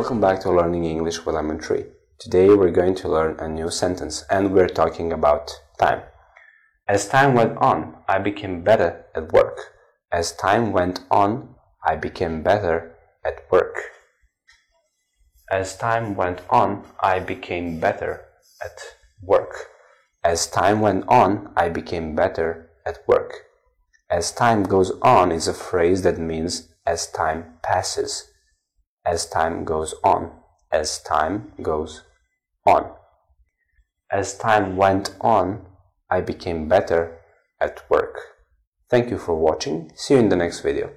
Welcome back to Learning English with Lemon Tree. Today we're going to learn a new sentence and we're talking about time. As time went on, I became better at work. As time went on, I became better at work. As time went on, I became better at work. As time went on, I became better at work. As time goes on is a phrase that means as time passes as time goes on. As time goes on. As time went on, I became better at work. Thank you for watching. See you in the next video.